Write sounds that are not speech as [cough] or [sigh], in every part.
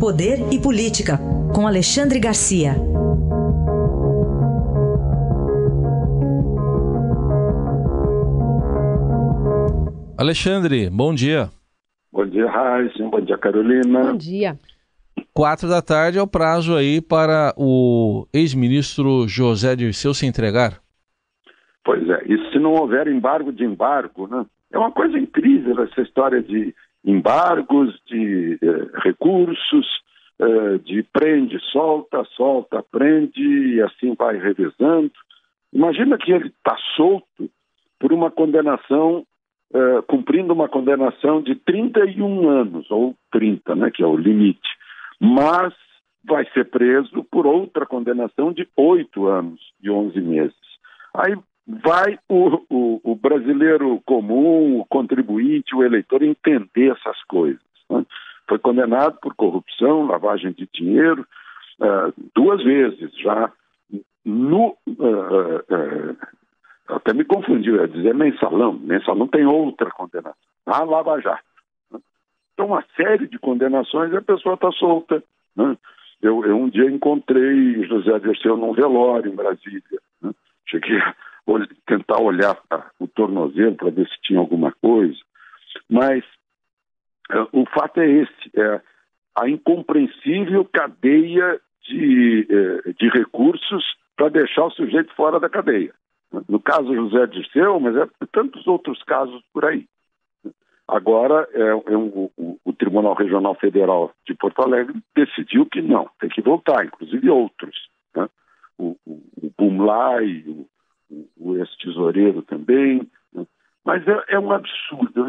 Poder e Política, com Alexandre Garcia. Alexandre, bom dia. Bom dia, Raíssa. Bom dia, Carolina. Bom dia. Quatro da tarde é o prazo aí para o ex-ministro José Dirceu se entregar. Pois é, e se não houver embargo de embargo, né? É uma coisa incrível essa história de embargos, de eh, recursos, eh, de prende, solta, solta, prende, e assim vai revezando. Imagina que ele está solto por uma condenação, eh, cumprindo uma condenação de 31 anos, ou 30, né, que é o limite mas vai ser preso por outra condenação de oito anos e onze meses. Aí vai o, o, o, brasileiro comum, o contribuinte, o eleitor entender essas coisas. Né? Foi condenado por corrupção, lavagem de dinheiro, uh, duas vezes já. No, uh, uh, até me confundiu, ia dizer mensalão. Mensalão tem outra condenação. A Lava Jato. Então, uma série de condenações e a pessoa está solta. Né? Eu, eu, um dia encontrei José Dirceu num velório em Brasília. Né? Cheguei tentar olhar o tornozelo para ver se tinha alguma coisa. Mas uh, o fato é esse: é a incompreensível cadeia de, uh, de recursos para deixar o sujeito fora da cadeia. No caso José Dirceu, mas é tantos outros casos por aí. Agora, é, é um, o, o, Tribunal Regional Federal de Porto Alegre decidiu que não, tem que voltar, inclusive outros. Né? O, o, o Bumlai, o, ex-tesoureiro também. Né? Mas é, é, um absurdo.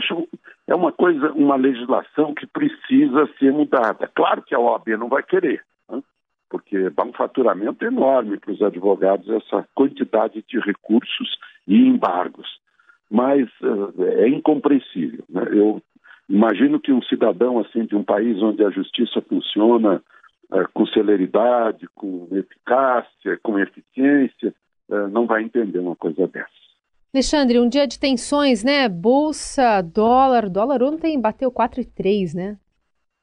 é uma coisa, uma legislação que precisa ser mudada. Claro que a OAB não vai querer, né? porque dá um faturamento enorme para os advogados essa quantidade de recursos e embargos mas uh, é incompreensível. Né? Eu imagino que um cidadão assim de um país onde a justiça funciona uh, com celeridade, com eficácia, com eficiência, não vai entender uma coisa dessa. Alexandre, um dia de tensões, né? Bolsa, dólar, dólar ontem bateu 4,3, né?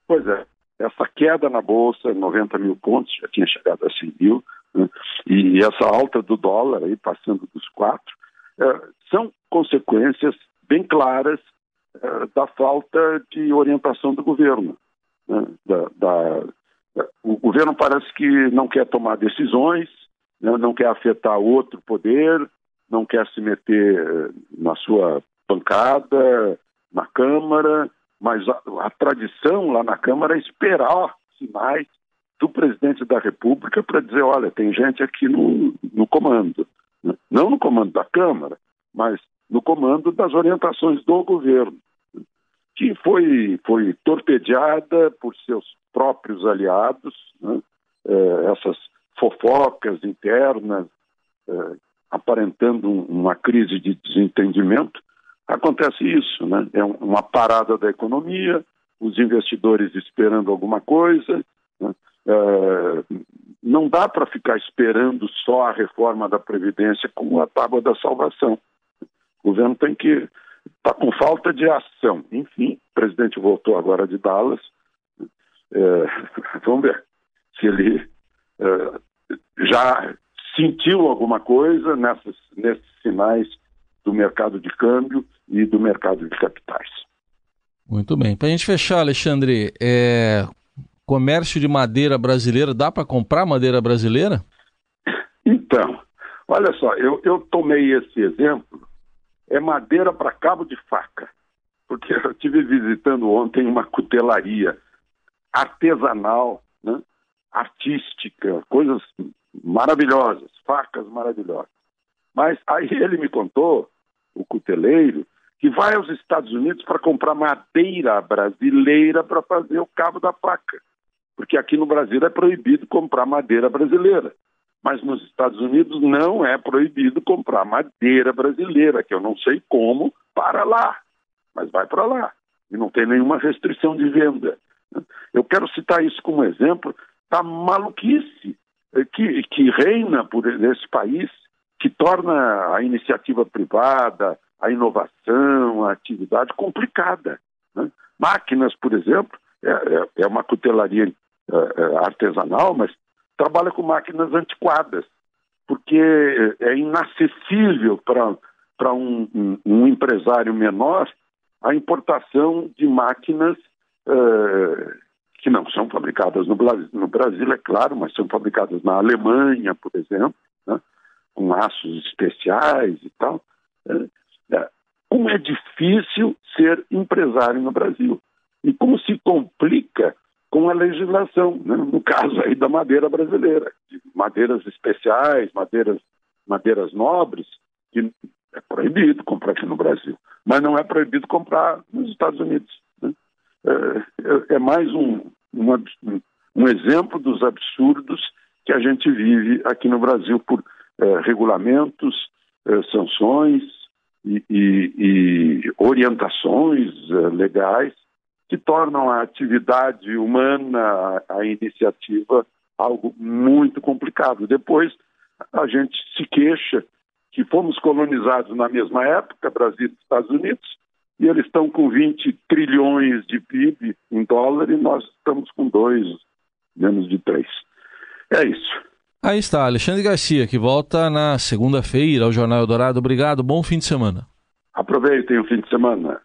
Pois é. Essa queda na bolsa, 90 mil pontos, já tinha chegado a 100 mil, né? e essa alta do dólar aí passando dos quatro, são consequências bem claras uh, da falta de orientação do governo. Né? Da, da, o governo parece que não quer tomar decisões, não quer afetar outro poder, não quer se meter eh, na sua bancada, na Câmara, mas a, a tradição lá na Câmara é esperar sinais do presidente da República para dizer, olha, tem gente aqui no, no comando. Né? Não no comando da Câmara, mas no comando das orientações do governo, que foi, foi torpedeada por seus próprios aliados, né? é, essas fofocas internas, é, aparentando uma crise de desentendimento. Acontece isso, né? é uma parada da economia, os investidores esperando alguma coisa. Né? É, não dá para ficar esperando só a reforma da Previdência como a tábua da salvação. O governo tem que estar tá com falta de ação. Enfim, o presidente voltou agora de Dallas. É, [laughs] vamos ver se ele já sentiu alguma coisa nessas, nesses sinais do mercado de câmbio e do mercado de capitais. Muito bem. Para a gente fechar, Alexandre, é... comércio de madeira brasileira, dá para comprar madeira brasileira? Então, olha só, eu, eu tomei esse exemplo é madeira para cabo de faca. Porque eu estive visitando ontem uma cutelaria artesanal, né? Artística, coisas maravilhosas, facas maravilhosas. Mas aí ele me contou, o cuteleiro, que vai aos Estados Unidos para comprar madeira brasileira para fazer o cabo da faca. Porque aqui no Brasil é proibido comprar madeira brasileira mas nos Estados Unidos não é proibido comprar madeira brasileira, que eu não sei como, para lá, mas vai para lá. E não tem nenhuma restrição de venda. Eu quero citar isso como exemplo da maluquice que, que reina por nesse país, que torna a iniciativa privada, a inovação, a atividade complicada. Né? Máquinas, por exemplo, é, é, é uma cutelaria uh, artesanal, mas trabalha com máquinas antiquadas, porque é inacessível para um, um, um, empresário menor a importação de máquinas uh, que não são fabricadas no Brasil, no Brasil, é claro, mas são fabricadas na Alemanha, por exemplo, né, com aços especiais e tal. É, como é difícil ser empresário no Brasil e como se complica com a legislação, né? no caso aí da madeira brasileira, de madeiras especiais, madeiras, madeiras nobres, que é proibido comprar aqui no Brasil, mas não é proibido comprar nos Estados Unidos. Né? É, é, é, mais um, um, exemplo dos absurdos que a gente vive aqui no Brasil por é, regulamentos, é, sanções e, e, e orientações é, legais que tornam a atividade humana, a iniciativa, algo muito complicado. Depois, a gente se queixa que fomos colonizados na mesma época, Brasil e Estados Unidos, e eles estão com 20 trilhões de PIB em dólar e nós estamos com dois, menos de três. É isso. Aí está, Alexandre Garcia, que volta na segunda-feira ao Jornal Eldorado. Obrigado, bom fim de semana. Aproveitem o fim de semana.